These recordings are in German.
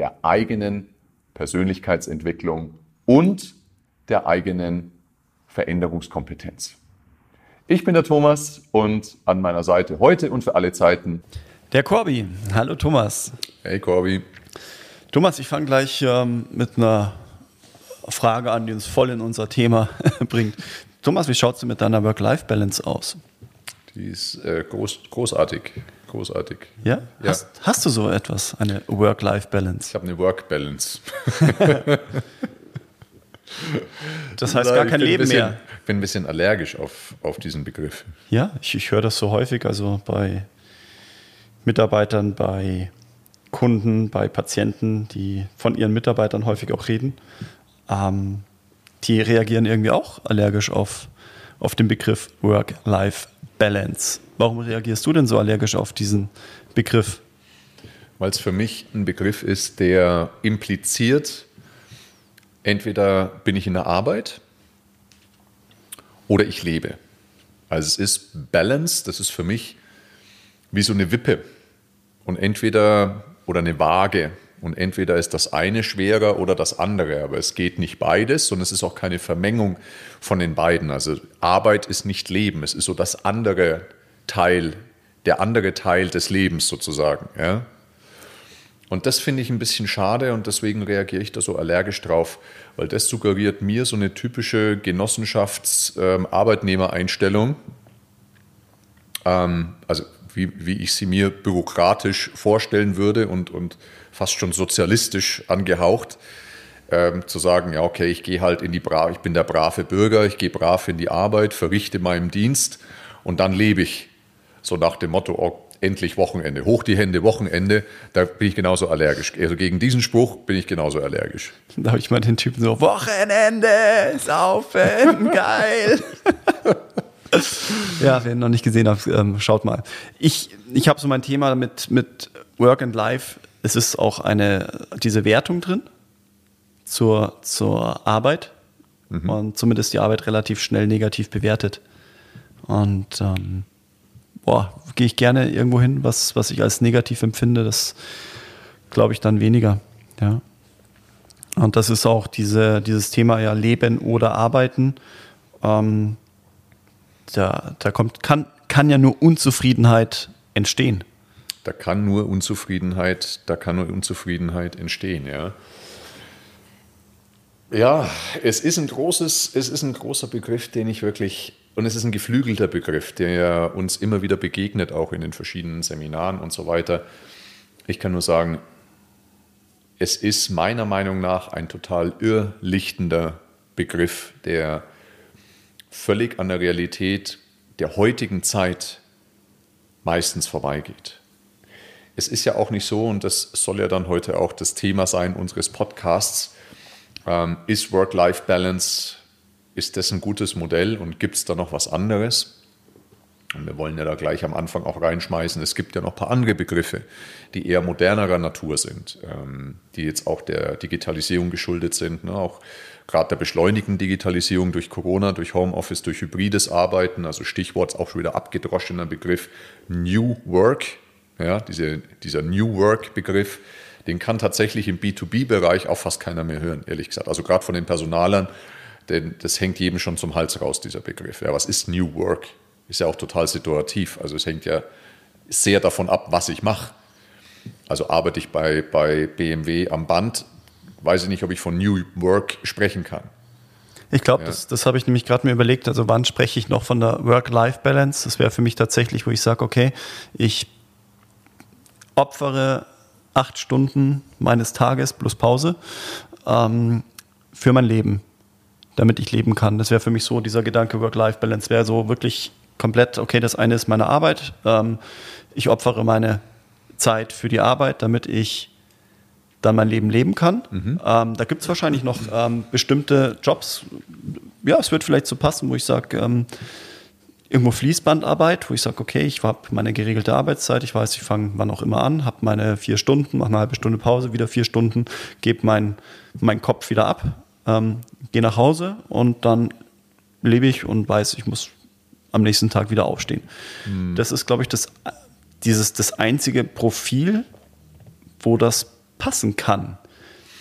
der eigenen Persönlichkeitsentwicklung und der eigenen Veränderungskompetenz. Ich bin der Thomas und an meiner Seite heute und für alle Zeiten der Corby. Hallo Thomas. Hey Corby. Thomas, ich fange gleich ähm, mit einer Frage an, die uns voll in unser Thema bringt. Thomas, wie schaut es mit deiner Work-Life-Balance aus? Die ist äh, groß, großartig. Großartig. Ja? ja. Hast, hast, du so etwas, eine Work-Life-Balance? Ich habe eine Work-Balance. das heißt gar kein Leben bisschen, mehr. Ich bin ein bisschen allergisch auf, auf diesen Begriff. Ja, ich, ich höre das so häufig, also bei Mitarbeitern, bei Kunden, bei Patienten, die von ihren Mitarbeitern häufig auch reden. Ähm, die reagieren irgendwie auch allergisch auf, auf den Begriff Work-Life-Balance. Warum reagierst du denn so allergisch auf diesen Begriff? Weil es für mich ein Begriff ist, der impliziert, entweder bin ich in der Arbeit oder ich lebe. Also es ist Balance, das ist für mich wie so eine Wippe. Und entweder, oder eine Waage. Und entweder ist das eine schwerer oder das andere. Aber es geht nicht beides und es ist auch keine Vermengung von den beiden. Also Arbeit ist nicht Leben. Es ist so das andere Teil, der andere Teil des Lebens sozusagen. Ja? Und das finde ich ein bisschen schade und deswegen reagiere ich da so allergisch drauf, weil das suggeriert mir so eine typische Genossenschafts-Arbeitnehmereinstellung. Ähm, also wie, wie ich sie mir bürokratisch vorstellen würde und, und fast schon sozialistisch angehaucht, ähm, zu sagen, ja, okay, ich gehe halt in die Bra ich bin der brave Bürger, ich gehe brav in die Arbeit, verrichte meinen Dienst und dann lebe ich. So nach dem Motto, oh, endlich Wochenende, hoch die Hände, Wochenende, da bin ich genauso allergisch. Also gegen diesen Spruch bin ich genauso allergisch. Da habe ich mal den Typen so, Wochenende, saufen, geil. ja, wer ihn noch nicht gesehen hat, ähm, schaut mal. Ich, ich habe so mein Thema mit, mit Work and Life. Es ist auch eine, diese Wertung drin zur, zur Arbeit mhm. und zumindest die Arbeit relativ schnell negativ bewertet. Und ähm, boah, gehe ich gerne irgendwo hin, was, was ich als negativ empfinde, das glaube ich dann weniger. Ja. Und das ist auch diese, dieses Thema ja Leben oder Arbeiten. Ähm, da, da kommt, kann, kann ja nur Unzufriedenheit entstehen. Da kann nur Unzufriedenheit, da kann nur Unzufriedenheit entstehen, ja. Ja, es ist ein großes, es ist ein großer Begriff, den ich wirklich, und es ist ein geflügelter Begriff, der uns immer wieder begegnet, auch in den verschiedenen Seminaren und so weiter. Ich kann nur sagen, es ist meiner Meinung nach ein total irrlichtender Begriff, der völlig an der Realität der heutigen Zeit meistens vorbeigeht. Es ist ja auch nicht so, und das soll ja dann heute auch das Thema sein unseres Podcasts, ähm, ist Work-Life-Balance, ist das ein gutes Modell und gibt es da noch was anderes? Und wir wollen ja da gleich am Anfang auch reinschmeißen, es gibt ja noch ein paar andere Begriffe, die eher modernerer Natur sind, ähm, die jetzt auch der Digitalisierung geschuldet sind, ne? auch gerade der beschleunigten Digitalisierung durch Corona, durch Homeoffice, durch hybrides Arbeiten, also Stichwort auch schon wieder abgedroschener Begriff New Work, ja, diese, dieser New Work-Begriff, den kann tatsächlich im B2B-Bereich auch fast keiner mehr hören, ehrlich gesagt. Also gerade von den Personalern, denn das hängt jedem schon zum Hals raus, dieser Begriff. Ja, was ist New Work? Ist ja auch total situativ. Also es hängt ja sehr davon ab, was ich mache. Also arbeite ich bei, bei BMW am Band, weiß ich nicht, ob ich von New Work sprechen kann. Ich glaube, ja. das, das habe ich nämlich gerade mir überlegt. Also wann spreche ich noch von der Work-Life-Balance? Das wäre für mich tatsächlich, wo ich sage, okay, ich opfere acht Stunden meines Tages plus Pause ähm, für mein Leben, damit ich leben kann. Das wäre für mich so, dieser Gedanke Work-Life-Balance wäre so wirklich komplett, okay, das eine ist meine Arbeit. Ähm, ich opfere meine Zeit für die Arbeit, damit ich dann mein Leben leben kann. Mhm. Ähm, da gibt es wahrscheinlich noch ähm, bestimmte Jobs. Ja, es wird vielleicht so passen, wo ich sage, ähm, irgendwo Fließbandarbeit, wo ich sage, okay, ich habe meine geregelte Arbeitszeit, ich weiß, ich fange wann auch immer an, habe meine vier Stunden, mache eine halbe Stunde Pause, wieder vier Stunden, gebe meinen mein Kopf wieder ab, ähm, gehe nach Hause und dann lebe ich und weiß, ich muss am nächsten Tag wieder aufstehen. Mhm. Das ist, glaube ich, das, dieses, das einzige Profil, wo das passen kann.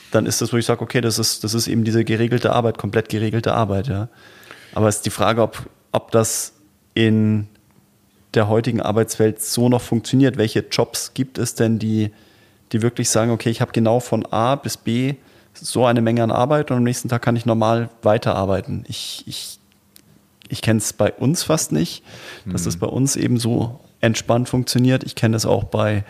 Dann ist das, wo ich sage, okay, das ist, das ist eben diese geregelte Arbeit, komplett geregelte Arbeit, ja. Aber es ist die Frage, ob, ob das in der heutigen Arbeitswelt so noch funktioniert. Welche Jobs gibt es denn, die, die wirklich sagen, okay, ich habe genau von A bis B so eine Menge an Arbeit und am nächsten Tag kann ich normal weiterarbeiten. Ich, ich, ich kenne es bei uns fast nicht, dass das mhm. bei uns eben so entspannt funktioniert. Ich kenne es auch bei,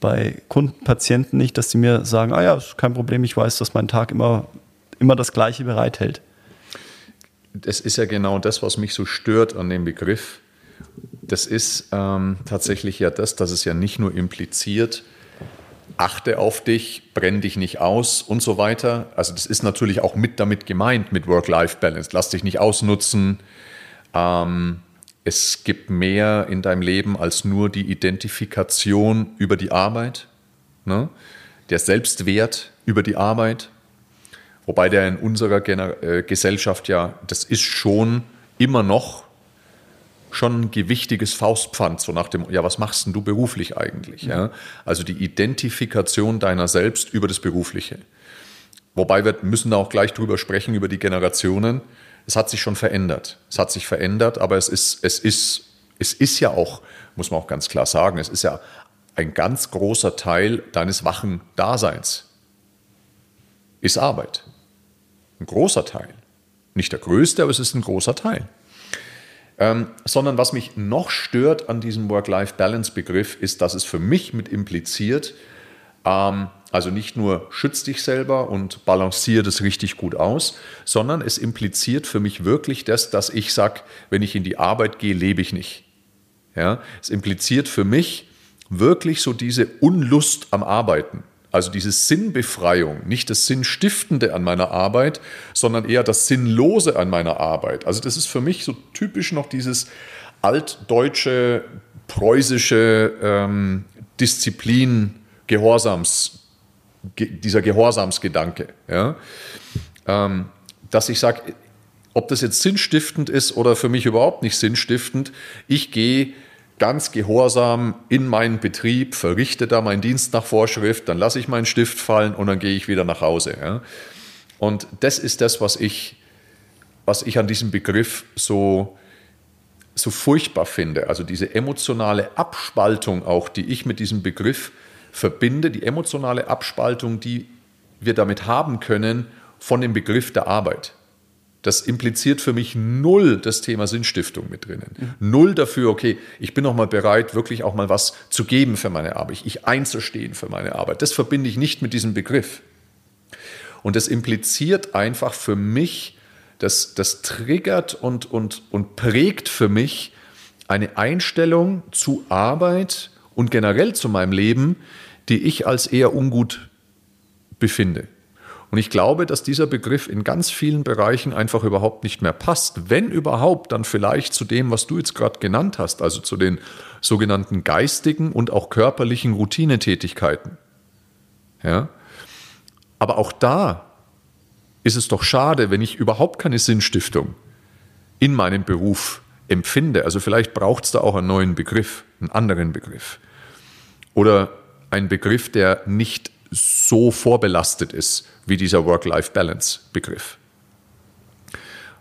bei Kunden, Patienten nicht, dass die mir sagen, ah ja, ist kein Problem, ich weiß, dass mein Tag immer, immer das Gleiche bereithält das ist ja genau das, was mich so stört an dem Begriff. Das ist ähm, tatsächlich ja das, dass es ja nicht nur impliziert, achte auf dich, brenn dich nicht aus und so weiter. Also das ist natürlich auch mit damit gemeint, mit Work-Life-Balance. Lass dich nicht ausnutzen. Ähm, es gibt mehr in deinem Leben als nur die Identifikation über die Arbeit, ne? der Selbstwert über die Arbeit. Wobei der in unserer Gener äh, Gesellschaft ja, das ist schon immer noch schon ein gewichtiges Faustpfand, so nach dem, ja, was machst denn du beruflich eigentlich? Ja? Also die Identifikation deiner selbst über das Berufliche. Wobei wir müssen da auch gleich drüber sprechen, über die Generationen. Es hat sich schon verändert. Es hat sich verändert, aber es ist, es ist, es ist ja auch, muss man auch ganz klar sagen, es ist ja ein ganz großer Teil deines wachen Daseins. Ist Arbeit. Ein großer Teil. Nicht der größte, aber es ist ein großer Teil. Ähm, sondern was mich noch stört an diesem Work-Life-Balance-Begriff ist, dass es für mich mit impliziert, ähm, also nicht nur schütz dich selber und balanciere das richtig gut aus, sondern es impliziert für mich wirklich das, dass ich sage, wenn ich in die Arbeit gehe, lebe ich nicht. Ja? Es impliziert für mich wirklich so diese Unlust am Arbeiten. Also diese Sinnbefreiung, nicht das Sinnstiftende an meiner Arbeit, sondern eher das Sinnlose an meiner Arbeit. Also das ist für mich so typisch noch dieses altdeutsche, preußische ähm, Disziplin, Gehorsams, ge dieser Gehorsamsgedanke. Ja? Ähm, dass ich sage, ob das jetzt sinnstiftend ist oder für mich überhaupt nicht sinnstiftend, ich gehe ganz gehorsam in meinen Betrieb, verrichte da meinen Dienst nach Vorschrift, dann lasse ich meinen Stift fallen und dann gehe ich wieder nach Hause. Ja. Und das ist das, was ich, was ich an diesem Begriff so, so furchtbar finde. Also diese emotionale Abspaltung auch, die ich mit diesem Begriff verbinde, die emotionale Abspaltung, die wir damit haben können von dem Begriff der Arbeit. Das impliziert für mich null das Thema Sinnstiftung mit drinnen. Mhm. Null dafür, okay, ich bin noch mal bereit, wirklich auch mal was zu geben für meine Arbeit, ich einzustehen für meine Arbeit. Das verbinde ich nicht mit diesem Begriff. Und das impliziert einfach für mich, das, das triggert und, und, und prägt für mich eine Einstellung zu Arbeit und generell zu meinem Leben, die ich als eher ungut befinde. Und ich glaube, dass dieser Begriff in ganz vielen Bereichen einfach überhaupt nicht mehr passt. Wenn überhaupt, dann vielleicht zu dem, was du jetzt gerade genannt hast, also zu den sogenannten geistigen und auch körperlichen Routinetätigkeiten. Ja? Aber auch da ist es doch schade, wenn ich überhaupt keine Sinnstiftung in meinem Beruf empfinde. Also vielleicht braucht es da auch einen neuen Begriff, einen anderen Begriff. Oder einen Begriff, der nicht so vorbelastet ist wie dieser Work-Life-Balance-Begriff.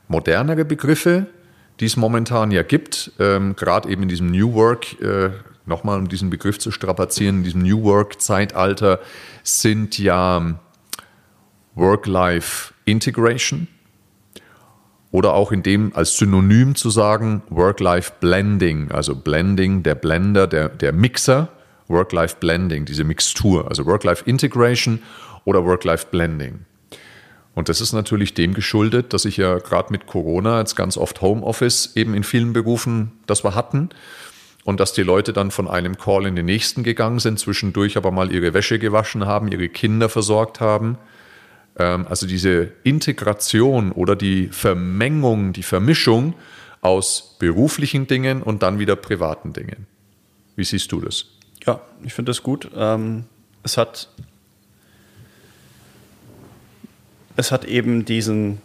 Modernere Begriffe, die es momentan ja gibt, ähm, gerade eben in diesem New Work, äh, nochmal um diesen Begriff zu strapazieren, in diesem New Work-Zeitalter sind ja Work-Life-Integration oder auch in dem als Synonym zu sagen Work-Life-Blending, also Blending, der Blender, der, der Mixer Work-Life-Blending, diese Mixtur, also Work-Life-Integration oder Work-Life-Blending. Und das ist natürlich dem geschuldet, dass ich ja gerade mit Corona jetzt ganz oft Homeoffice eben in vielen Berufen, das wir hatten. und dass die Leute dann von einem Call in den nächsten gegangen sind, zwischendurch aber mal ihre Wäsche gewaschen haben, ihre Kinder versorgt haben. Ähm, also diese Integration oder die Vermengung, die Vermischung aus beruflichen Dingen und dann wieder privaten Dingen. Wie siehst du das? Ja, ich finde das gut. Ähm, es hat es hat eben diesen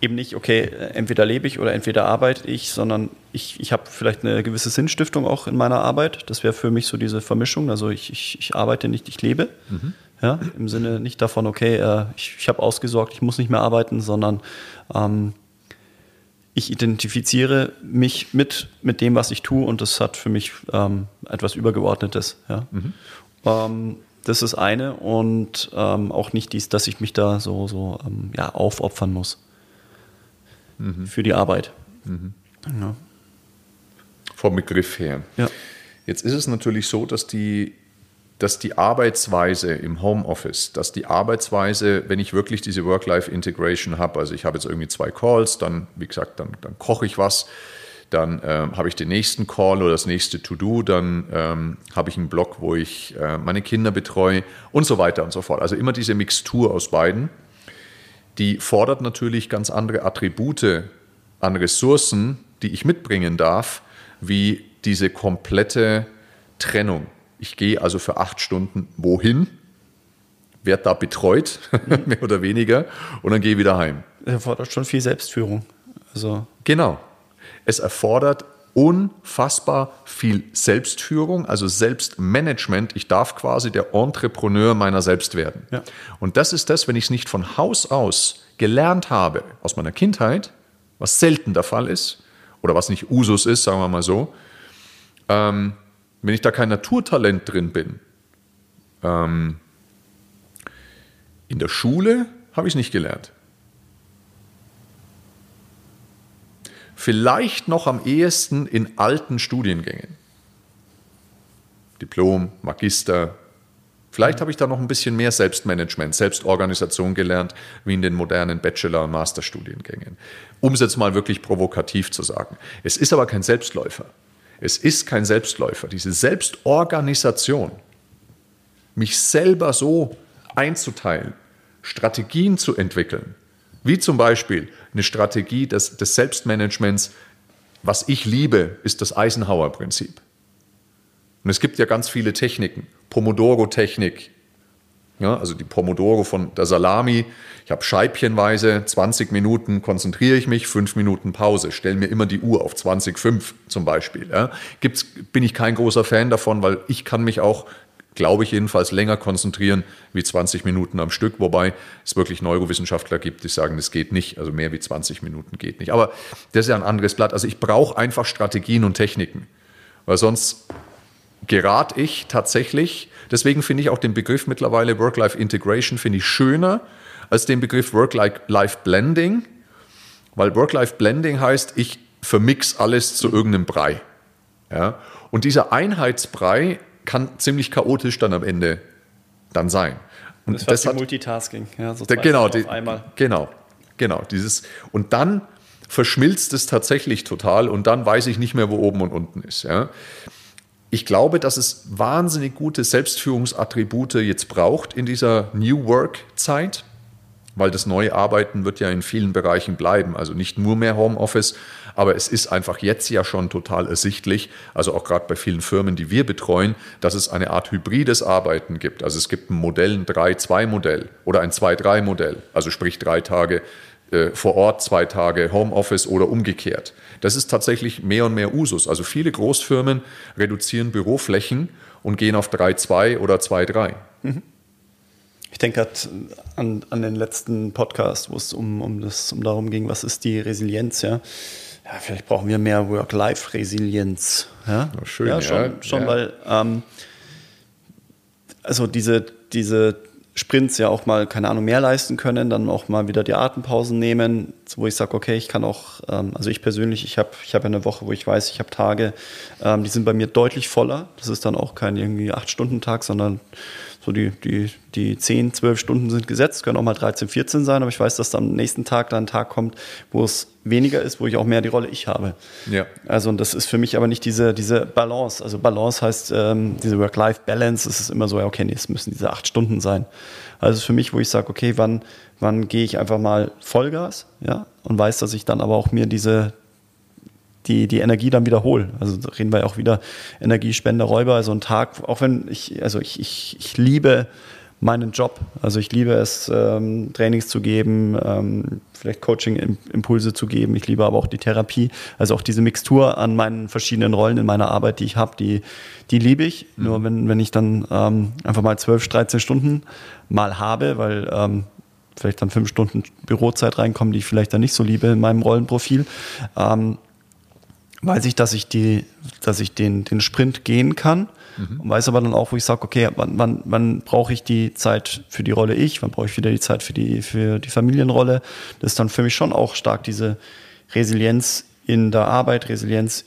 eben nicht, okay, entweder lebe ich oder entweder arbeite ich, sondern ich, ich habe vielleicht eine gewisse Sinnstiftung auch in meiner Arbeit. Das wäre für mich so diese Vermischung. Also ich, ich, ich arbeite nicht, ich lebe. Mhm. Ja, Im Sinne nicht davon, okay, äh, ich, ich habe ausgesorgt, ich muss nicht mehr arbeiten, sondern ähm, ich identifiziere mich mit, mit dem, was ich tue und das hat für mich ähm, etwas Übergeordnetes. Ja. Mhm. Ähm, das ist eine und ähm, auch nicht dies, dass ich mich da so, so ähm, ja, aufopfern muss mhm. für die Arbeit. Mhm. Ja. Vom Begriff her. Ja. Jetzt ist es natürlich so, dass die, dass die Arbeitsweise im Homeoffice, dass die Arbeitsweise, wenn ich wirklich diese Work-Life-Integration habe, also ich habe jetzt irgendwie zwei Calls, dann, wie gesagt, dann, dann koche ich was, dann ähm, habe ich den nächsten Call oder das nächste To-Do, dann ähm, habe ich einen Blog, wo ich äh, meine Kinder betreue und so weiter und so fort. Also immer diese Mixtur aus beiden die fordert natürlich ganz andere Attribute an Ressourcen, die ich mitbringen darf, wie diese komplette Trennung. Ich gehe also für acht Stunden wohin, werde da betreut, mehr oder weniger, und dann gehe ich wieder heim. Das erfordert schon viel Selbstführung. Also genau. Es erfordert unfassbar viel Selbstführung, also Selbstmanagement. Ich darf quasi der Entrepreneur meiner selbst werden. Ja. Und das ist das, wenn ich es nicht von Haus aus gelernt habe, aus meiner Kindheit, was selten der Fall ist, oder was nicht Usus ist, sagen wir mal so, ähm, wenn ich da kein Naturtalent drin bin. Ähm, in der Schule habe ich es nicht gelernt. Vielleicht noch am ehesten in alten Studiengängen. Diplom, Magister. Vielleicht habe ich da noch ein bisschen mehr Selbstmanagement, Selbstorganisation gelernt, wie in den modernen Bachelor- und Masterstudiengängen. Um es jetzt mal wirklich provokativ zu sagen. Es ist aber kein Selbstläufer. Es ist kein Selbstläufer. Diese Selbstorganisation, mich selber so einzuteilen, Strategien zu entwickeln, wie zum Beispiel eine Strategie des, des Selbstmanagements. Was ich liebe, ist das Eisenhower-Prinzip. Und es gibt ja ganz viele Techniken. Pomodoro-Technik, ja, also die Pomodoro von der Salami. Ich habe scheibchenweise 20 Minuten konzentriere ich mich, 5 Minuten Pause. Stelle mir immer die Uhr auf 20,5 zum Beispiel. Ja. Gibt's, bin ich kein großer Fan davon, weil ich kann mich auch glaube ich jedenfalls, länger konzentrieren wie 20 Minuten am Stück, wobei es wirklich Neurowissenschaftler gibt, die sagen, das geht nicht, also mehr wie 20 Minuten geht nicht. Aber das ist ja ein anderes Blatt. Also ich brauche einfach Strategien und Techniken, weil sonst gerate ich tatsächlich, deswegen finde ich auch den Begriff mittlerweile Work-Life-Integration finde ich schöner als den Begriff Work-Life-Blending, weil Work-Life-Blending heißt, ich vermix alles zu irgendeinem Brei. Ja? Und dieser Einheitsbrei kann ziemlich chaotisch dann am Ende dann sein. Und das, das hat Multitasking, ja, so genau, die, einmal. genau, genau, dieses und dann verschmilzt es tatsächlich total und dann weiß ich nicht mehr, wo oben und unten ist. Ja. Ich glaube, dass es wahnsinnig gute Selbstführungsattribute jetzt braucht in dieser New Work-Zeit, weil das neue Arbeiten wird ja in vielen Bereichen bleiben. Also nicht nur mehr Homeoffice, aber es ist einfach jetzt ja schon total ersichtlich, also auch gerade bei vielen Firmen, die wir betreuen, dass es eine Art hybrides Arbeiten gibt. Also es gibt ein Modell, ein 3-2-Modell oder ein 2-3-Modell, also sprich drei Tage äh, vor Ort, zwei Tage Homeoffice oder umgekehrt. Das ist tatsächlich mehr und mehr Usus. Also viele Großfirmen reduzieren Büroflächen und gehen auf 3-2 oder 2-3. Mhm. Ich denke an, an den letzten Podcast, wo es um, um, das, um darum ging, was ist die Resilienz, ja ja, vielleicht brauchen wir mehr Work-Life-Resilienz. Ja? Oh, schön, ja, schon, ja. schon weil ähm, also diese, diese Sprints ja auch mal, keine Ahnung, mehr leisten können, dann auch mal wieder die Atempausen nehmen, wo ich sage, okay, ich kann auch, ähm, also ich persönlich, ich habe ich hab eine Woche, wo ich weiß, ich habe Tage, ähm, die sind bei mir deutlich voller. Das ist dann auch kein irgendwie Acht-Stunden-Tag, sondern so die, die, die 10, 12 Stunden sind gesetzt, können auch mal 13, 14 sein, aber ich weiß, dass am nächsten Tag dann ein Tag kommt, wo es weniger ist, wo ich auch mehr die Rolle ich habe. Ja. Also und das ist für mich aber nicht diese, diese Balance. Also Balance heißt ähm, diese Work-Life-Balance, es ist immer so, ja, okay, nee, es müssen diese acht Stunden sein. Also für mich, wo ich sage, okay, wann, wann gehe ich einfach mal Vollgas, ja, und weiß, dass ich dann aber auch mir diese, die, die Energie dann wiederhole. Also da reden wir ja auch wieder Energiespender, Räuber, also ein Tag, auch wenn ich, also ich, ich, ich liebe meinen Job. Also ich liebe es, ähm, Trainings zu geben, ähm, vielleicht Coaching-Impulse zu geben. Ich liebe aber auch die Therapie. Also auch diese Mixtur an meinen verschiedenen Rollen in meiner Arbeit, die ich habe, die, die liebe ich. Mhm. Nur wenn, wenn ich dann ähm, einfach mal 12, 13 Stunden mal habe, weil ähm, vielleicht dann fünf Stunden Bürozeit reinkommen, die ich vielleicht dann nicht so liebe in meinem Rollenprofil, ähm, weiß ich, dass ich, die, dass ich den, den Sprint gehen kann mhm. und weiß aber dann auch, wo ich sage, okay, wann, wann, wann brauche ich die Zeit für die Rolle ich, wann brauche ich wieder die Zeit für die, für die Familienrolle. Das ist dann für mich schon auch stark diese Resilienz in der Arbeit, Resilienz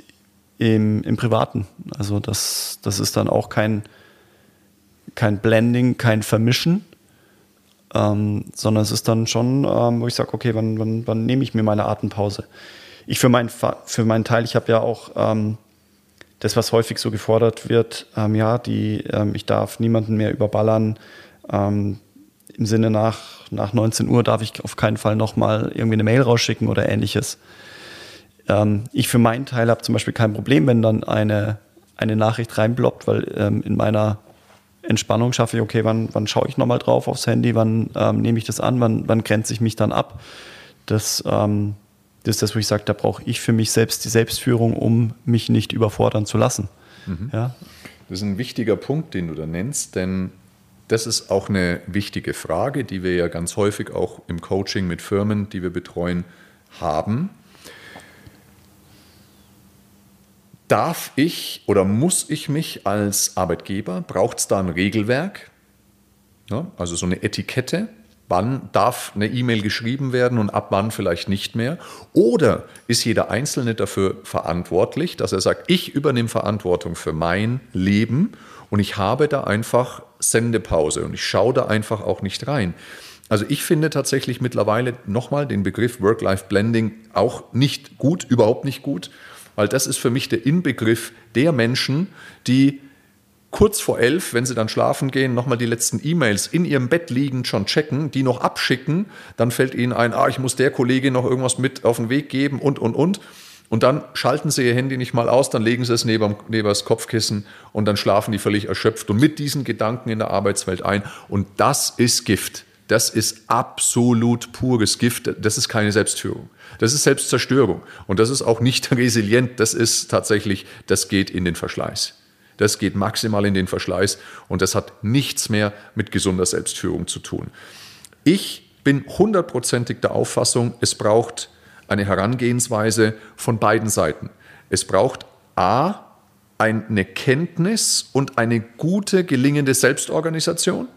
im, im Privaten. Also das, das ist dann auch kein, kein Blending, kein Vermischen, ähm, sondern es ist dann schon, ähm, wo ich sage, okay, wann, wann, wann nehme ich mir meine Atempause? Ich für, mein, für meinen Teil, ich habe ja auch ähm, das, was häufig so gefordert wird, ähm, ja, die, ähm, ich darf niemanden mehr überballern. Ähm, Im Sinne nach, nach 19 Uhr darf ich auf keinen Fall nochmal irgendwie eine Mail rausschicken oder ähnliches. Ähm, ich für meinen Teil habe zum Beispiel kein Problem, wenn dann eine, eine Nachricht reinbloppt, weil ähm, in meiner Entspannung schaffe ich, okay, wann, wann schaue ich nochmal drauf aufs Handy, wann nehme ich das an, wann, wann grenze ich mich dann ab. Das ähm, das ist das, wo ich sage, da brauche ich für mich selbst die Selbstführung, um mich nicht überfordern zu lassen. Mhm. Ja? Das ist ein wichtiger Punkt, den du da nennst, denn das ist auch eine wichtige Frage, die wir ja ganz häufig auch im Coaching mit Firmen, die wir betreuen, haben. Darf ich oder muss ich mich als Arbeitgeber, braucht es da ein Regelwerk, ja, also so eine Etikette, Wann darf eine E-Mail geschrieben werden und ab wann vielleicht nicht mehr? Oder ist jeder Einzelne dafür verantwortlich, dass er sagt, ich übernehme Verantwortung für mein Leben und ich habe da einfach Sendepause und ich schaue da einfach auch nicht rein. Also ich finde tatsächlich mittlerweile nochmal den Begriff Work-Life-Blending auch nicht gut, überhaupt nicht gut, weil das ist für mich der Inbegriff der Menschen, die kurz vor elf, wenn sie dann schlafen gehen, nochmal die letzten E-Mails in ihrem Bett liegend schon checken, die noch abschicken, dann fällt ihnen ein, ah, ich muss der Kollegin noch irgendwas mit auf den Weg geben und, und, und. Und dann schalten sie ihr Handy nicht mal aus, dann legen sie es neben, neben das Kopfkissen und dann schlafen die völlig erschöpft und mit diesen Gedanken in der Arbeitswelt ein. Und das ist Gift. Das ist absolut pures Gift. Das ist keine Selbstführung. Das ist Selbstzerstörung. Und das ist auch nicht resilient. Das ist tatsächlich, das geht in den Verschleiß. Das geht maximal in den Verschleiß und das hat nichts mehr mit gesunder Selbstführung zu tun. Ich bin hundertprozentig der Auffassung, es braucht eine Herangehensweise von beiden Seiten. Es braucht A, eine Kenntnis und eine gute, gelingende Selbstorganisation.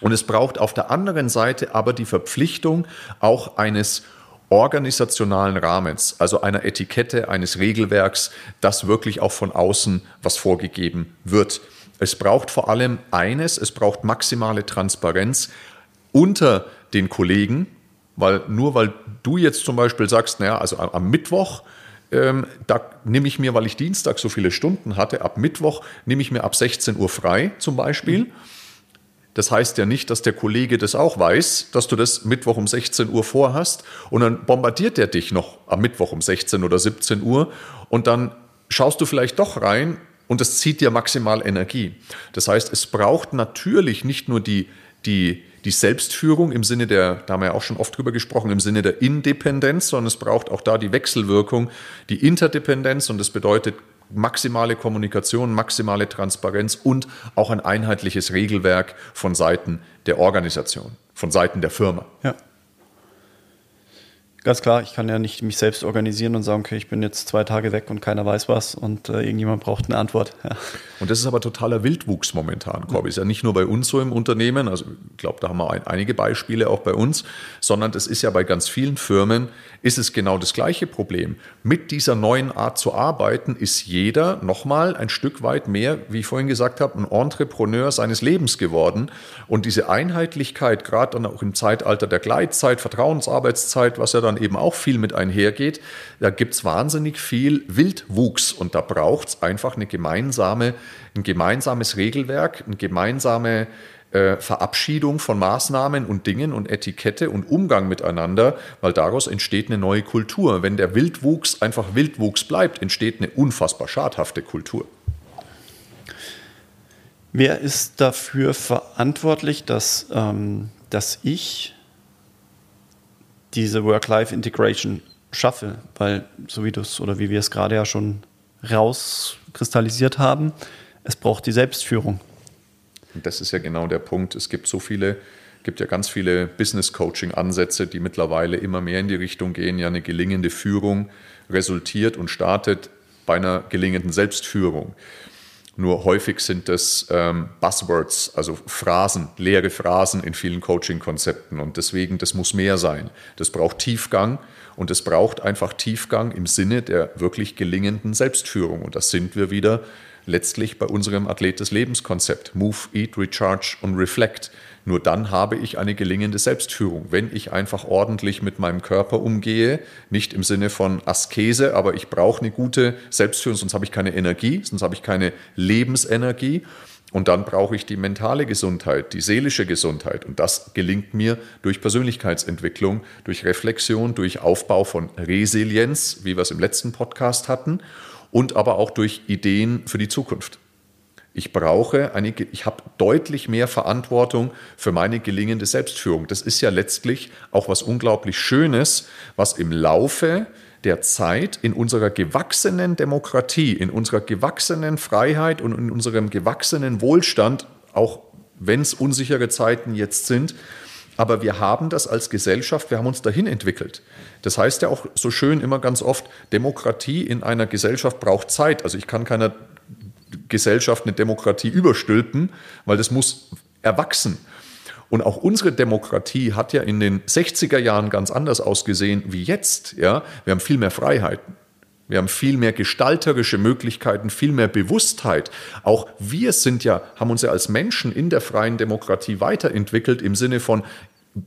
Und es braucht auf der anderen Seite aber die Verpflichtung auch eines organisationalen Rahmens, also einer Etikette, eines Regelwerks, das wirklich auch von außen was vorgegeben wird. Es braucht vor allem eines, es braucht maximale Transparenz unter den Kollegen, weil nur weil du jetzt zum Beispiel sagst, naja, also am Mittwoch, ähm, da nehme ich mir, weil ich Dienstag so viele Stunden hatte, ab Mittwoch nehme ich mir ab 16 Uhr frei zum Beispiel. Mhm das heißt ja nicht, dass der Kollege das auch weiß, dass du das Mittwoch um 16 Uhr vorhast und dann bombardiert er dich noch am Mittwoch um 16 oder 17 Uhr und dann schaust du vielleicht doch rein und das zieht dir maximal Energie. Das heißt, es braucht natürlich nicht nur die, die, die Selbstführung im Sinne der, da haben wir ja auch schon oft drüber gesprochen, im Sinne der Independenz, sondern es braucht auch da die Wechselwirkung, die Interdependenz und das bedeutet maximale Kommunikation, maximale Transparenz und auch ein einheitliches Regelwerk von Seiten der Organisation, von Seiten der Firma. Ja. Ganz klar, ich kann ja nicht mich selbst organisieren und sagen, okay, ich bin jetzt zwei Tage weg und keiner weiß was und äh, irgendjemand braucht eine Antwort. Ja. Und das ist aber totaler Wildwuchs momentan, Corby. Ist ja nicht nur bei uns so im Unternehmen, also ich glaube, da haben wir ein, einige Beispiele auch bei uns, sondern das ist ja bei ganz vielen Firmen, ist es genau das gleiche Problem. Mit dieser neuen Art zu arbeiten ist jeder nochmal ein Stück weit mehr, wie ich vorhin gesagt habe, ein Entrepreneur seines Lebens geworden. Und diese Einheitlichkeit, gerade dann auch im Zeitalter der Gleitzeit, Vertrauensarbeitszeit, was ja dann eben auch viel mit einhergeht, da gibt es wahnsinnig viel Wildwuchs und da braucht es einfach eine gemeinsame, ein gemeinsames Regelwerk, eine gemeinsame äh, Verabschiedung von Maßnahmen und Dingen und Etikette und Umgang miteinander, weil daraus entsteht eine neue Kultur. Wenn der Wildwuchs einfach Wildwuchs bleibt, entsteht eine unfassbar schadhafte Kultur. Wer ist dafür verantwortlich, dass, ähm, dass ich diese Work-Life-Integration schaffe, weil so wie du es oder wie wir es gerade ja schon rauskristallisiert haben, es braucht die Selbstführung. Und das ist ja genau der Punkt. Es gibt so viele, gibt ja ganz viele Business-Coaching-Ansätze, die mittlerweile immer mehr in die Richtung gehen. Ja, eine gelingende Führung resultiert und startet bei einer gelingenden Selbstführung. Nur häufig sind das ähm, Buzzwords, also Phrasen, leere Phrasen in vielen Coaching-Konzepten. Und deswegen, das muss mehr sein. Das braucht Tiefgang und es braucht einfach Tiefgang im Sinne der wirklich gelingenden Selbstführung. Und das sind wir wieder letztlich bei unserem Athlet des Lebenskonzept. Move, Eat, Recharge und Reflect. Nur dann habe ich eine gelingende Selbstführung. Wenn ich einfach ordentlich mit meinem Körper umgehe, nicht im Sinne von Askese, aber ich brauche eine gute Selbstführung, sonst habe ich keine Energie, sonst habe ich keine Lebensenergie. Und dann brauche ich die mentale Gesundheit, die seelische Gesundheit. Und das gelingt mir durch Persönlichkeitsentwicklung, durch Reflexion, durch Aufbau von Resilienz, wie wir es im letzten Podcast hatten, und aber auch durch Ideen für die Zukunft. Ich brauche eine, ich habe deutlich mehr Verantwortung für meine gelingende Selbstführung. Das ist ja letztlich auch was unglaublich Schönes, was im Laufe der Zeit in unserer gewachsenen Demokratie, in unserer gewachsenen Freiheit und in unserem gewachsenen Wohlstand, auch wenn es unsichere Zeiten jetzt sind, aber wir haben das als Gesellschaft, wir haben uns dahin entwickelt. Das heißt ja auch so schön immer ganz oft, Demokratie in einer Gesellschaft braucht Zeit. Also ich kann keiner Gesellschaft eine Demokratie überstülpen, weil das muss erwachsen. Und auch unsere Demokratie hat ja in den 60er Jahren ganz anders ausgesehen wie jetzt. Ja? Wir haben viel mehr Freiheiten. Wir haben viel mehr gestalterische Möglichkeiten, viel mehr Bewusstheit. Auch wir sind ja, haben uns ja als Menschen in der freien Demokratie weiterentwickelt im Sinne von,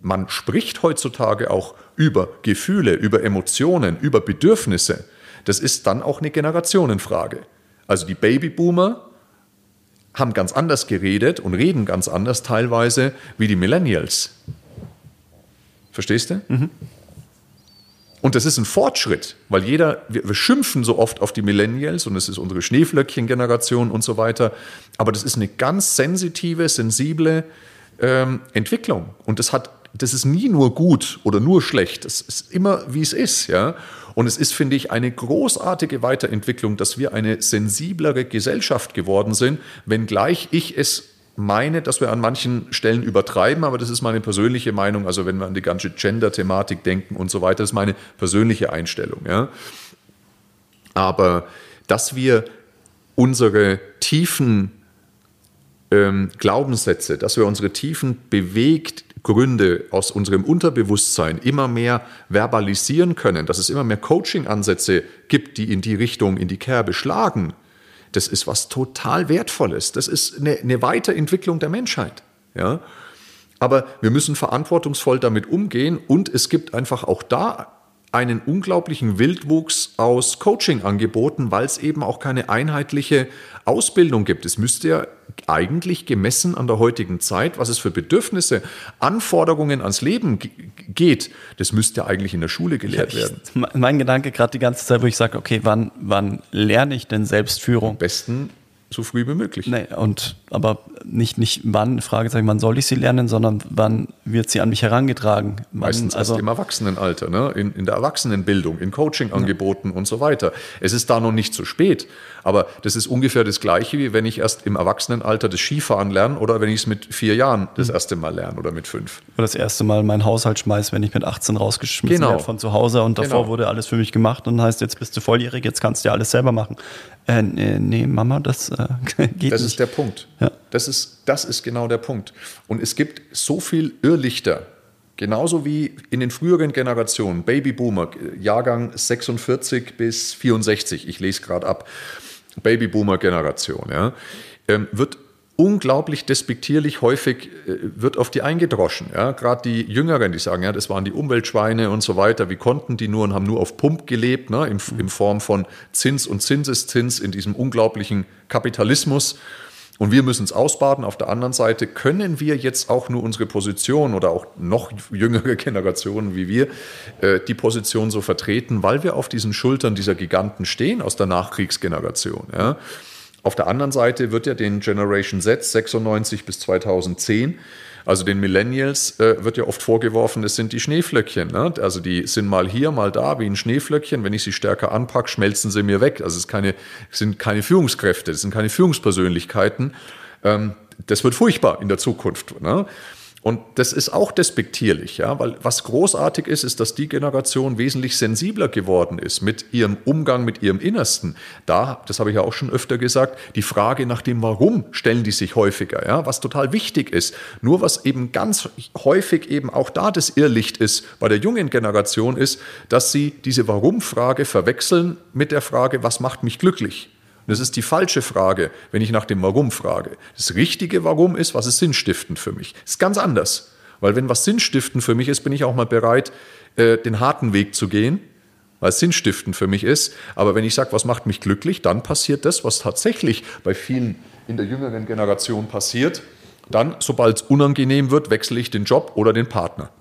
man spricht heutzutage auch über Gefühle, über Emotionen, über Bedürfnisse. Das ist dann auch eine Generationenfrage. Also die Babyboomer haben ganz anders geredet und reden ganz anders teilweise wie die Millennials. Verstehst du? Mhm. Und das ist ein Fortschritt, weil jeder, wir, wir, schimpfen so oft auf die Millennials und es ist unsere Schneeflöckchen-Generation und so weiter. Aber das ist eine ganz sensitive, sensible ähm, Entwicklung. Und das hat, das ist nie nur gut oder nur schlecht. Das ist immer, wie es ist, ja. Und es ist, finde ich, eine großartige Weiterentwicklung, dass wir eine sensiblere Gesellschaft geworden sind, wenngleich ich es meine, dass wir an manchen Stellen übertreiben, aber das ist meine persönliche Meinung. Also wenn wir an die ganze Gender-Thematik denken und so weiter, ist meine persönliche Einstellung. Ja. Aber dass wir unsere tiefen ähm, Glaubenssätze, dass wir unsere tiefen bewegt Gründe aus unserem Unterbewusstsein immer mehr verbalisieren können, dass es immer mehr Coaching-Ansätze gibt, die in die Richtung, in die Kerbe schlagen, das ist was total Wertvolles. Das ist eine, eine Weiterentwicklung der Menschheit. Ja? Aber wir müssen verantwortungsvoll damit umgehen und es gibt einfach auch da einen unglaublichen Wildwuchs aus Coaching-Angeboten, weil es eben auch keine einheitliche Ausbildung gibt. Es müsste ja eigentlich gemessen an der heutigen Zeit, was es für Bedürfnisse, Anforderungen ans Leben geht, das müsste ja eigentlich in der Schule gelehrt werden. mein Gedanke gerade die ganze Zeit, wo ich sage, okay, wann, wann lerne ich denn Selbstführung? Am besten so früh wie möglich. Nee, und aber nicht, nicht wann, Fragezeichen, wann soll ich sie lernen, sondern wann wird sie an mich herangetragen? Wann, Meistens also, erst im Erwachsenenalter, ne? in, in der Erwachsenenbildung, in Coachingangeboten und so weiter. Es ist da noch nicht zu spät, aber das ist ungefähr das Gleiche, wie wenn ich erst im Erwachsenenalter das Skifahren lerne oder wenn ich es mit vier Jahren das Mhm. erste Mal lerne oder mit fünf. oder das erste Mal meinen Haushalt schmeiß, wenn ich mit 18 rausgeschmissen Genau. werde von zu Hause und davor Genau. wurde alles für mich gemacht und heißt, jetzt bist du volljährig, jetzt kannst du ja alles selber machen. Äh, nee, nee, Mama, das äh, geht Das nicht. ist der Punkt. Ja. Das, ist, das ist genau der Punkt. Und es gibt so viel Irrlichter. Genauso wie in den früheren Generationen, Babyboomer, Jahrgang 46 bis 64, ich lese gerade ab, Babyboomer-Generation, ja, ähm, wird unglaublich despektierlich häufig äh, wird auf die eingedroschen. Ja? Gerade die Jüngeren, die sagen, ja, das waren die Umweltschweine und so weiter. Wie konnten die nur und haben nur auf Pump gelebt, ne? in, in Form von Zins und Zinseszins in diesem unglaublichen Kapitalismus. Und wir müssen es ausbaden. Auf der anderen Seite können wir jetzt auch nur unsere Position oder auch noch jüngere Generationen wie wir äh, die Position so vertreten, weil wir auf diesen Schultern dieser Giganten stehen aus der Nachkriegsgeneration. Ja? Auf der anderen Seite wird ja den Generation Z 96 bis 2010, also den Millennials, äh, wird ja oft vorgeworfen, es sind die Schneeflöckchen. Ne? Also die sind mal hier, mal da, wie ein Schneeflöckchen. Wenn ich sie stärker anpacke, schmelzen sie mir weg. Also es keine, sind keine Führungskräfte, es sind keine Führungspersönlichkeiten. Ähm, das wird furchtbar in der Zukunft. Ne? Und das ist auch despektierlich, ja, weil was großartig ist, ist, dass die Generation wesentlich sensibler geworden ist mit ihrem Umgang mit ihrem Innersten. Da, das habe ich ja auch schon öfter gesagt, die Frage nach dem Warum stellen die sich häufiger, ja, was total wichtig ist. Nur was eben ganz häufig eben auch da das Irrlicht ist bei der jungen Generation ist, dass sie diese Warum-Frage verwechseln mit der Frage, was macht mich glücklich? Das ist die falsche Frage, wenn ich nach dem Warum frage. Das richtige Warum ist, was ist sinnstiftend für mich? Das ist ganz anders. Weil wenn was sinnstiftend für mich ist, bin ich auch mal bereit, äh, den harten Weg zu gehen, weil es sinnstiftend für mich ist. Aber wenn ich sage, was macht mich glücklich, dann passiert das, was tatsächlich bei vielen in der jüngeren Generation passiert. Dann, sobald es unangenehm wird, wechsle ich den Job oder den Partner.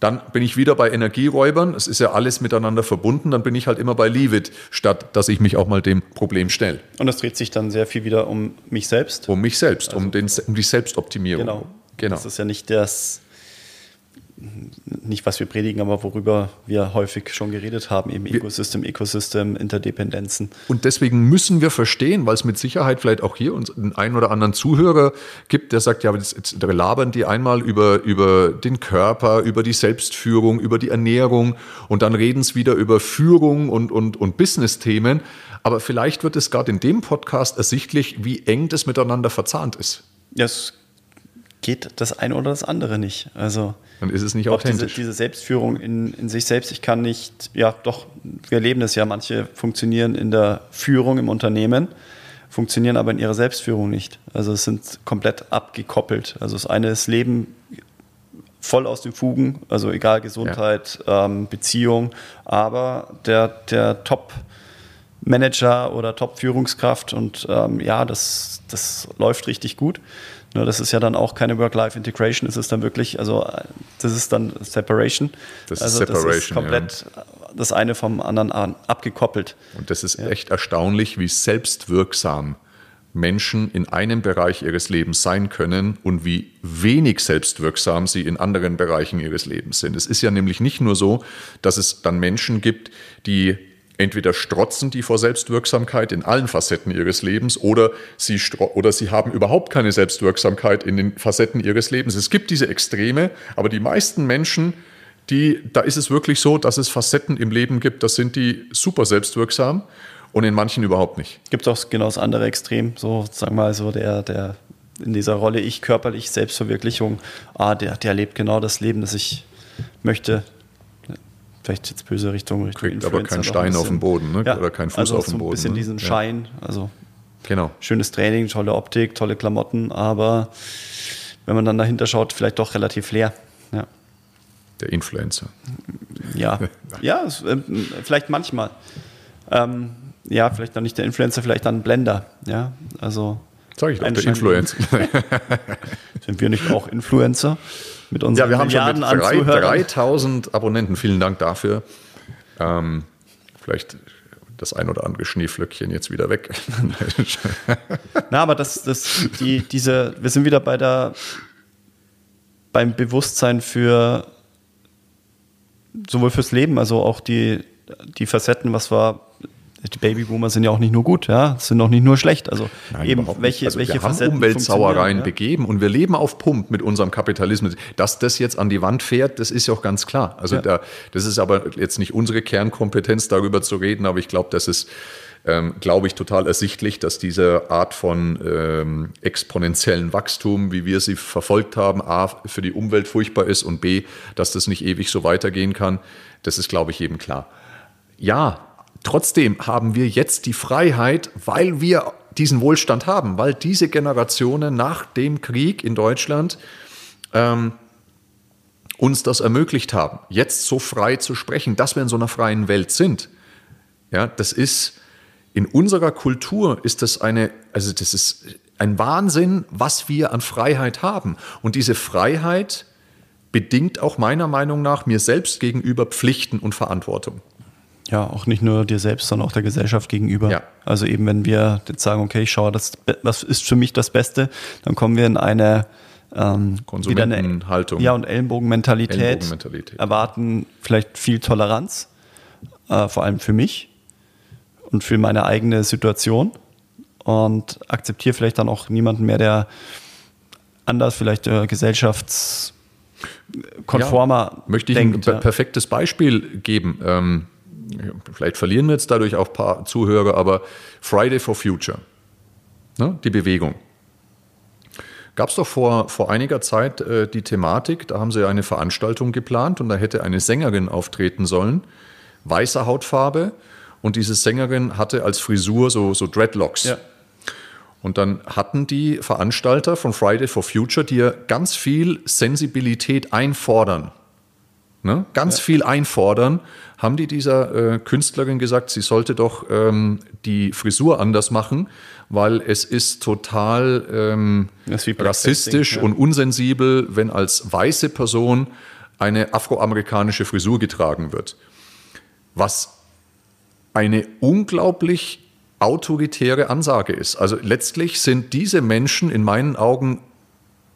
Dann bin ich wieder bei Energieräubern. Es ist ja alles miteinander verbunden. Dann bin ich halt immer bei Leave it, statt dass ich mich auch mal dem Problem stelle. Und das dreht sich dann sehr viel wieder um mich selbst. Um mich selbst, um, den, um die Selbstoptimierung. Genau. genau. Das ist ja nicht das, nicht was wir predigen, aber worüber wir häufig schon geredet haben, eben Ecosystem, Ecosystem, Interdependenzen. Und deswegen müssen wir verstehen, weil es mit Sicherheit vielleicht auch hier uns einen einen oder anderen Zuhörer gibt, der sagt, ja, jetzt, jetzt labern die einmal über, über den Körper, über die Selbstführung, über die Ernährung und dann reden es wieder über Führung und, und, und Business-Themen. Aber vielleicht wird es gerade in dem Podcast ersichtlich, wie eng das miteinander verzahnt ist. Ja, es geht das eine oder das andere nicht. Also Dann ist es nicht auch diese, authentisch. diese Selbstführung in, in sich selbst. Ich kann nicht, ja doch, wir erleben das ja, manche funktionieren in der Führung im Unternehmen, funktionieren aber in ihrer Selbstführung nicht. Also es sind komplett abgekoppelt. Also das eine ist Leben voll aus den Fugen, also egal Gesundheit, ähm, Beziehung, aber der, der Top Manager oder Top-Führungskraft und ähm, ja, das, das läuft richtig gut. Nur das ist ja dann auch keine Work-Life-Integration, es ist dann wirklich, also äh, das ist dann Separation. Das ist also das ist Separation, komplett das eine vom anderen an, abgekoppelt. Und das ist echt erstaunlich, wie selbstwirksam Menschen in einem Bereich ihres Lebens sein können und wie wenig selbstwirksam sie in anderen Bereichen ihres Lebens sind. Es ist ja nämlich nicht nur so, dass es dann Menschen gibt, die entweder strotzen die vor Selbstwirksamkeit in allen Facetten ihres Lebens oder sie, oder sie haben überhaupt keine Selbstwirksamkeit in den Facetten ihres Lebens. Es gibt diese Extreme, aber die meisten Menschen, die, da ist es wirklich so, dass es Facetten im Leben gibt, das sind die super selbstwirksam und in manchen überhaupt nicht. Gibt auch genau das andere Extrem, so sagen wir mal so der, der in dieser Rolle ich körperlich Selbstverwirklichung, ah, der, der lebt genau das Leben, das ich möchte. Vielleicht jetzt böse Richtung, Richtung Kriegt aber Influencer keinen doch Stein ein auf dem Boden, ne? Ja, oder keinen Fuß also auf dem so Boden. ein bisschen ne? diesen Ja. Schein, also Genau. schönes Training, tolle Optik, tolle Klamotten, aber wenn man dann dahinter schaut, vielleicht doch relativ leer. Ja, Der Influencer. ja, ja ähm, vielleicht manchmal. Ähm, ja, vielleicht dann nicht der Influencer, vielleicht dann ein Blender. Ja, also Sag ich doch, der Influencer. sind wir nicht auch Influencer mit unseren Ja, wir haben schon mit Milliarden an drei, Zuhörern? 3000 Abonnenten. Vielen Dank dafür. Ähm, vielleicht das ein oder andere Schneeflöckchen jetzt wieder weg. Na, aber das, das, die, diese, wir sind wieder bei der, beim Bewusstsein für sowohl fürs Leben, also auch die, die Facetten, was war die Babyboomer sind ja auch nicht nur gut, ja, sind auch nicht nur schlecht. Also Nein, eben welche, also welche wir haben Facetten Umweltsauereien funktionieren, ja? begeben und wir leben auf Pump mit unserem Kapitalismus. Dass das jetzt an die Wand fährt, das ist ja auch ganz klar. Also Ja. da, das ist aber jetzt nicht unsere Kernkompetenz, darüber zu reden, aber ich glaube, das ist, ähm, glaube ich, total ersichtlich, dass diese Art von ähm, exponentiellen Wachstum, wie wir sie verfolgt haben, A, für die Umwelt furchtbar ist und B, dass das nicht ewig so weitergehen kann. Das ist, glaube ich, jedem klar. Ja, trotzdem haben wir jetzt die Freiheit, weil wir diesen Wohlstand haben, weil diese Generationen nach dem Krieg in Deutschland ähm, uns das ermöglicht haben, jetzt so frei zu sprechen, dass wir in so einer freien Welt sind. Ja, das ist in unserer Kultur ist das eine, also das ist ein Wahnsinn, was wir an Freiheit haben. Und diese Freiheit bedingt auch meiner Meinung nach mir selbst gegenüber Pflichten und Verantwortung. Ja, auch nicht nur dir selbst, sondern auch der Gesellschaft gegenüber. Ja. Also eben, wenn wir jetzt sagen, okay, ich schaue, das, was ist für mich das Beste, dann kommen wir in eine ähm, eine- Konsumentenhaltung. Ja, und Ellenbogenmentalität, Ellenbogenmentalität. erwarten vielleicht viel Toleranz, äh, vor allem für mich und für meine eigene Situation und akzeptiere vielleicht dann auch niemanden mehr, der anders vielleicht äh, gesellschaftskonformer Ja, möchte ich denkt. ein per perfektes Beispiel geben. Ähm, vielleicht verlieren wir jetzt dadurch auch ein paar Zuhörer, aber Friday for Future, ne, die Bewegung. Gab es doch vor, vor einiger Zeit äh, die Thematik, da haben sie eine Veranstaltung geplant und da hätte eine Sängerin auftreten sollen, weiße Hautfarbe und diese Sängerin hatte als Frisur so, so Dreadlocks. Ja. Und dann hatten die Veranstalter von Friday for Future dir ganz viel Sensibilität einfordern. Ne? Ganz viel einfordern, haben die dieser äh, Künstlerin gesagt, sie sollte doch ähm, die Frisur anders machen, weil es ist total ähm, ist rassistisch ja. und unsensibel, wenn als weiße Person eine afroamerikanische Frisur getragen wird. Was eine unglaublich autoritäre Ansage ist. Also letztlich sind diese Menschen in meinen Augen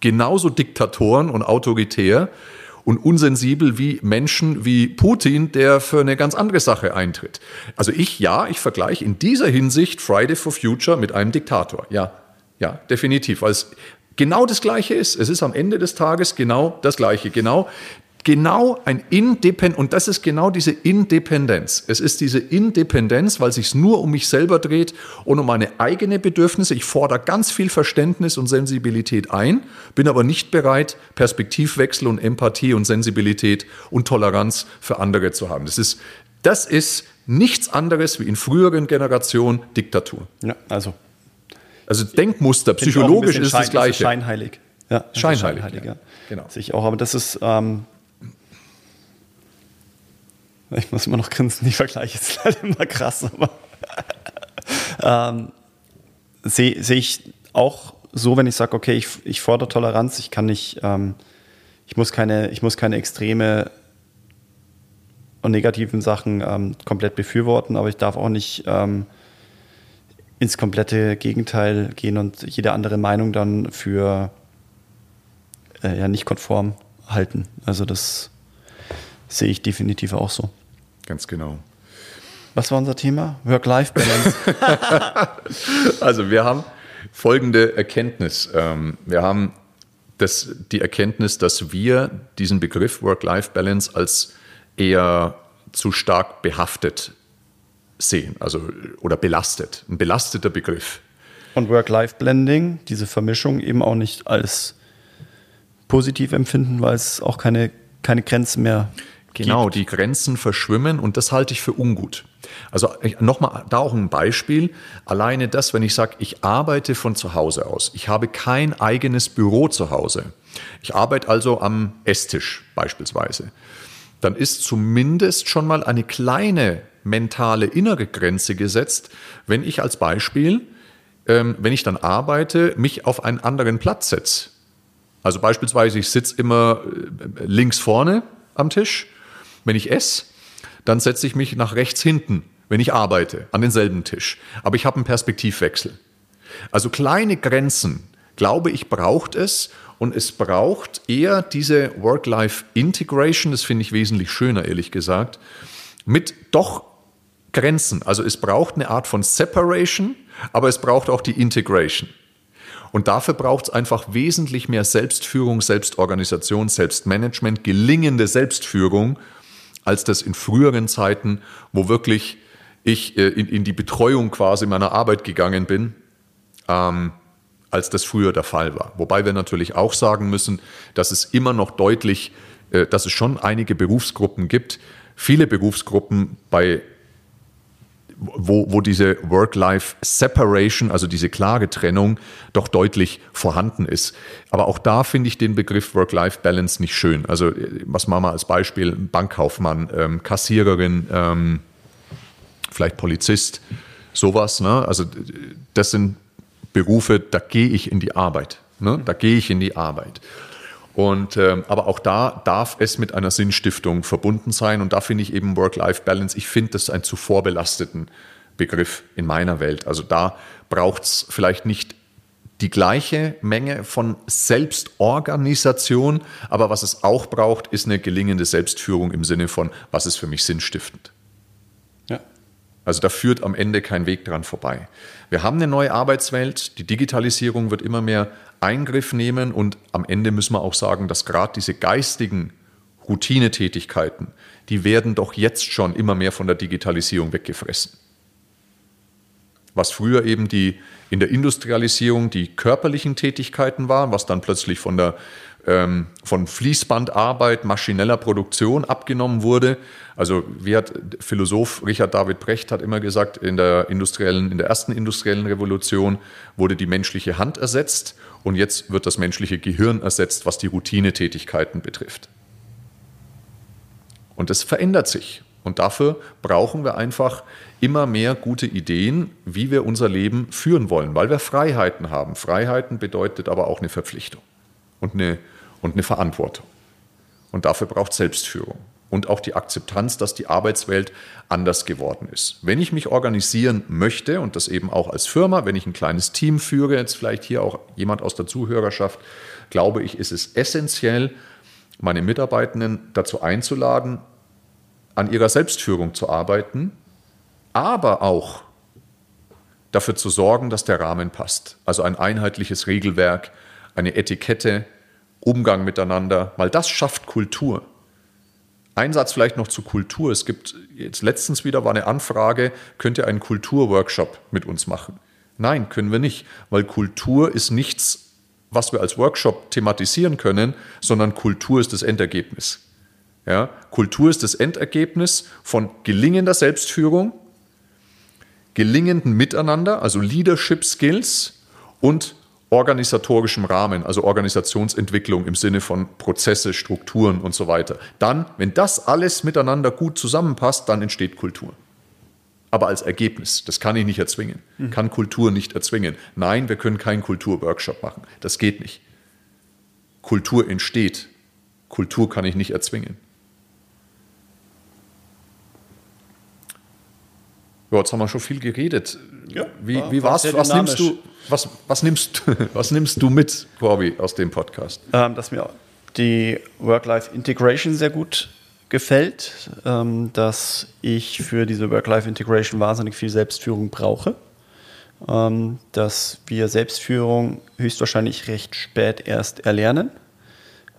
genauso Diktatoren und autoritär und unsensibel wie Menschen wie Putin, der für eine ganz andere Sache eintritt. Also ich, ja, ich vergleiche in dieser Hinsicht Friday for Future mit einem Diktator. Ja, ja, definitiv, weil es genau das Gleiche ist. Es ist am Ende des Tages genau das Gleiche. Genau, genau ein Independent, und das ist genau diese Independenz. Es ist diese Independenz, weil sich nur um mich selber dreht und um meine eigenen Bedürfnisse. Ich fordere ganz viel Verständnis und Sensibilität ein, bin aber nicht bereit, Perspektivwechsel und Empathie und Sensibilität und Toleranz für andere zu haben. Das ist, das ist nichts anderes wie in früheren Generationen Diktatur. Ja, also Also Denkmuster, psychologisch ist das Gleiche. scheinheilig. Ja, ist Scheinheilig, ja. Genau. Sehe ich auch, aber das ist, ähm, ich muss immer noch grinsen, die Vergleiche sind halt immer krass, aber ähm, sehe sehe ich auch so, wenn ich sage, okay, ich, ich fordere Toleranz, ich kann nicht, ähm, ich muss keine, ich muss keine extreme und negativen Sachen ähm, komplett befürworten, aber ich darf auch nicht ähm, ins komplette Gegenteil gehen und jede andere Meinung dann für äh, ja, nicht konform halten. Also das sehe ich definitiv auch so. Ganz genau. Was war unser Thema? Work-Life-Balance. Also wir haben folgende Erkenntnis. Ähm, Wir haben das, die Erkenntnis, dass wir diesen Begriff Work-Life-Balance als eher zu stark behaftet sehen, also oder belastet, ein belasteter Begriff. und Work-Life-Blending, diese Vermischung eben auch nicht als positiv empfinden, weil es auch keine, keine Grenzen mehr Genau, gibt. die Grenzen verschwimmen und das halte ich für ungut. Also nochmal da auch ein Beispiel. Alleine das, wenn ich sage, ich arbeite von zu Hause aus, ich habe kein eigenes Büro zu Hause, ich arbeite also am Esstisch beispielsweise, dann ist zumindest schon mal eine kleine mentale innere Grenze gesetzt, wenn ich als Beispiel, ähm, wenn ich dann arbeite, mich auf einen anderen Platz setze. Also beispielsweise, ich sitze immer äh, links vorne am Tisch. Wenn ich esse, dann setze ich mich nach rechts hinten wenn ich arbeite, an denselben Tisch, aber ich habe einen Perspektivwechsel. Also kleine Grenzen, glaube ich, braucht es und es braucht eher diese Work-Life-Integration, das finde ich wesentlich schöner, ehrlich gesagt, mit doch Grenzen. Also es braucht eine Art von Separation, aber es braucht auch die Integration. Und dafür braucht es einfach wesentlich mehr Selbstführung, Selbstorganisation, Selbstmanagement, gelingende Selbstführung, als das in früheren Zeiten, wo wirklich ich äh, in, in, die Betreuung quasi meiner Arbeit gegangen bin, ähm, als das früher der Fall war. Wobei wir natürlich auch sagen müssen, dass es immer noch deutlich, äh, dass es schon einige Berufsgruppen gibt, viele Berufsgruppen, bei wo, wo diese Work-Life-Separation, also diese klare Trennung, doch deutlich vorhanden ist. Aber auch da finde ich den Begriff Work-Life-Balance nicht schön. Also was machen wir als Beispiel? Bankkaufmann, ähm, Kassiererin, ähm, vielleicht Polizist, sowas. Ne? Also das sind Berufe, da gehe ich in die Arbeit. Ne? Da gehe ich in die Arbeit. Und, ähm, aber auch da darf es mit einer Sinnstiftung verbunden sein. Und da finde ich eben Work-Life-Balance, ich finde das einen zu vorbelasteten Begriff in meiner Welt. Also da braucht es vielleicht nicht die gleiche Menge von Selbstorganisation, aber was es auch braucht, ist eine gelingende Selbstführung im Sinne von, was ist für mich sinnstiftend. Also da führt am Ende kein Weg dran vorbei. Wir haben eine neue Arbeitswelt, die Digitalisierung wird immer mehr Eingriff nehmen und am Ende müssen wir auch sagen, dass gerade diese geistigen Routinetätigkeiten, die werden doch jetzt schon immer mehr von der Digitalisierung weggefressen. Was früher eben die in der Industrialisierung die körperlichen Tätigkeiten waren, was dann plötzlich von der ähm, von Fließbandarbeit, maschineller Produktion abgenommen wurde. Also wie hat Philosoph Richard David Brecht hat immer gesagt, in der industriellen, in der ersten industriellen Revolution wurde die menschliche Hand ersetzt und jetzt wird das menschliche Gehirn ersetzt, was die Routinetätigkeiten betrifft. Und es verändert sich. Und dafür brauchen wir einfach immer mehr gute Ideen, wie wir unser Leben führen wollen, weil wir Freiheiten haben. Freiheiten bedeutet aber auch eine Verpflichtung und eine und eine Verantwortung. Und dafür braucht Selbstführung und auch die Akzeptanz, dass die Arbeitswelt anders geworden ist. Wenn ich mich organisieren möchte und das eben auch als Firma, wenn ich ein kleines Team führe, jetzt vielleicht hier auch jemand aus der Zuhörerschaft, glaube ich, ist es essentiell, meine Mitarbeitenden dazu einzuladen, an ihrer Selbstführung zu arbeiten, aber auch dafür zu sorgen, dass der Rahmen passt. Also ein einheitliches Regelwerk, eine Etikette, Umgang miteinander, weil das schafft Kultur. Ein Satz vielleicht noch zu Kultur. Es gibt jetzt letztens wieder war eine Anfrage, könnt ihr einen Kulturworkshop mit uns machen? Nein, können wir nicht, weil Kultur ist nichts, was wir als Workshop thematisieren können, sondern Kultur ist das Endergebnis. Ja, Kultur ist das Endergebnis von gelingender Selbstführung, gelingenden Miteinander, also Leadership Skills und organisatorischem Rahmen, also Organisationsentwicklung im Sinne von Prozesse, Strukturen und so weiter. Dann, wenn das alles miteinander gut zusammenpasst, dann entsteht Kultur. Aber als Ergebnis, das kann ich nicht erzwingen, mhm. kann Kultur nicht erzwingen. Nein, wir können keinen Kulturworkshop machen, das geht nicht. Kultur entsteht, Kultur kann ich nicht erzwingen. Ja, jetzt haben wir schon viel geredet. Ja, wie, wie war's? Was nimmst du, was, was, nimmst, was nimmst du mit, Corby, aus dem Podcast? Ähm, dass mir die Work-Life-Integration sehr gut gefällt, ähm, dass ich für diese Work-Life-Integration wahnsinnig viel Selbstführung brauche. Ähm, dass wir Selbstführung höchstwahrscheinlich recht spät erst erlernen.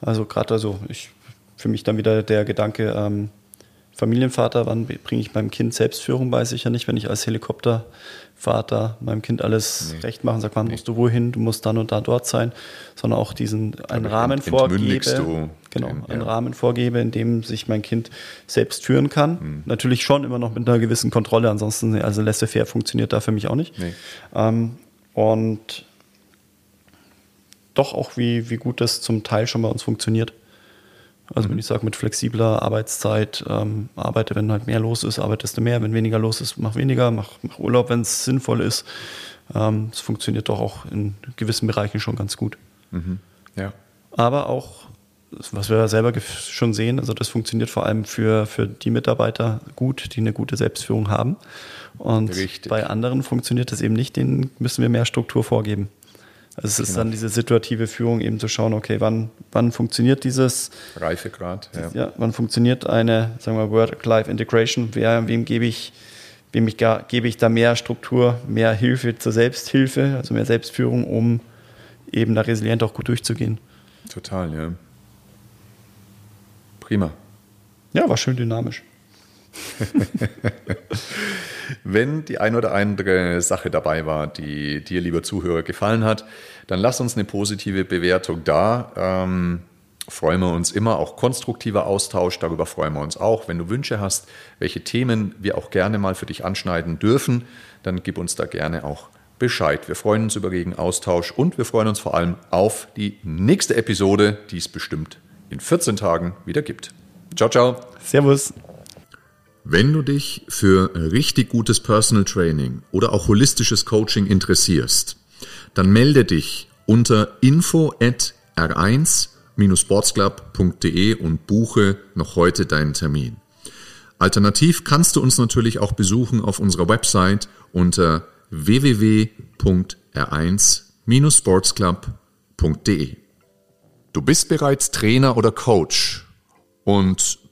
Also gerade also ich, für mich dann wieder der Gedanke, ähm, Familienvater, wann bringe ich meinem Kind Selbstführung bei? Sicher nicht, wenn ich als Helikoptervater meinem Kind alles nee. recht machen, sage, wann nee. musst du wohin, du musst dann und da dort sein, sondern auch diesen einen Rahmen vorgebe, genau, einen ja. Rahmen vorgebe, in dem sich mein Kind selbst führen kann. Mhm. Natürlich schon immer noch mit einer gewissen Kontrolle, ansonsten, also laissez-faire funktioniert da für mich auch nicht. Nee. Ähm, und doch auch, wie, wie gut das zum Teil schon bei uns funktioniert. Also wenn ich sage, mit flexibler Arbeitszeit ähm, arbeite, wenn halt mehr los ist, arbeitest du mehr, wenn weniger los ist, mach weniger, mach, mach Urlaub, wenn es sinnvoll ist. Ähm, es ähm, funktioniert doch auch in gewissen Bereichen schon ganz gut. Mhm. Ja. Aber auch was wir selber schon sehen, also das funktioniert vor allem für, für die Mitarbeiter gut, die eine gute Selbstführung haben. Und Richtig. bei anderen funktioniert das eben nicht, denen müssen wir mehr Struktur vorgeben. Also es ist genau. dann diese situative Führung, eben zu schauen, okay, wann, wann funktioniert dieses Reifegrad, ja. ja. wann funktioniert eine, sagen wir, Work-Life-Integration, wer, wem gebe ich, wem ich gar, gebe ich da mehr Struktur, mehr Hilfe zur Selbsthilfe, also mehr Selbstführung, um eben da resilient auch gut durchzugehen. Total, ja. Prima. Ja, war schön dynamisch. Wenn die ein oder andere Sache dabei war, die dir, lieber Zuhörer, gefallen hat, dann lass uns eine positive Bewertung da. Ähm, freuen wir uns immer, auch konstruktiver Austausch, darüber freuen wir uns auch. Wenn du Wünsche hast, welche Themen wir auch gerne mal für dich anschneiden dürfen, dann gib uns da gerne auch Bescheid. Wir freuen uns über regen Austausch und wir freuen uns vor allem auf die nächste Episode, die es bestimmt in 14 Tagen wieder gibt. Ciao, ciao. Servus. Wenn du dich für richtig gutes Personal Training oder auch holistisches Coaching interessierst, dann melde dich unter info at r1-sportsclub.de und buche noch heute deinen Termin. Alternativ kannst du uns natürlich auch besuchen auf unserer Website unter www.r1-sportsclub.de. Du bist bereits Trainer oder Coach und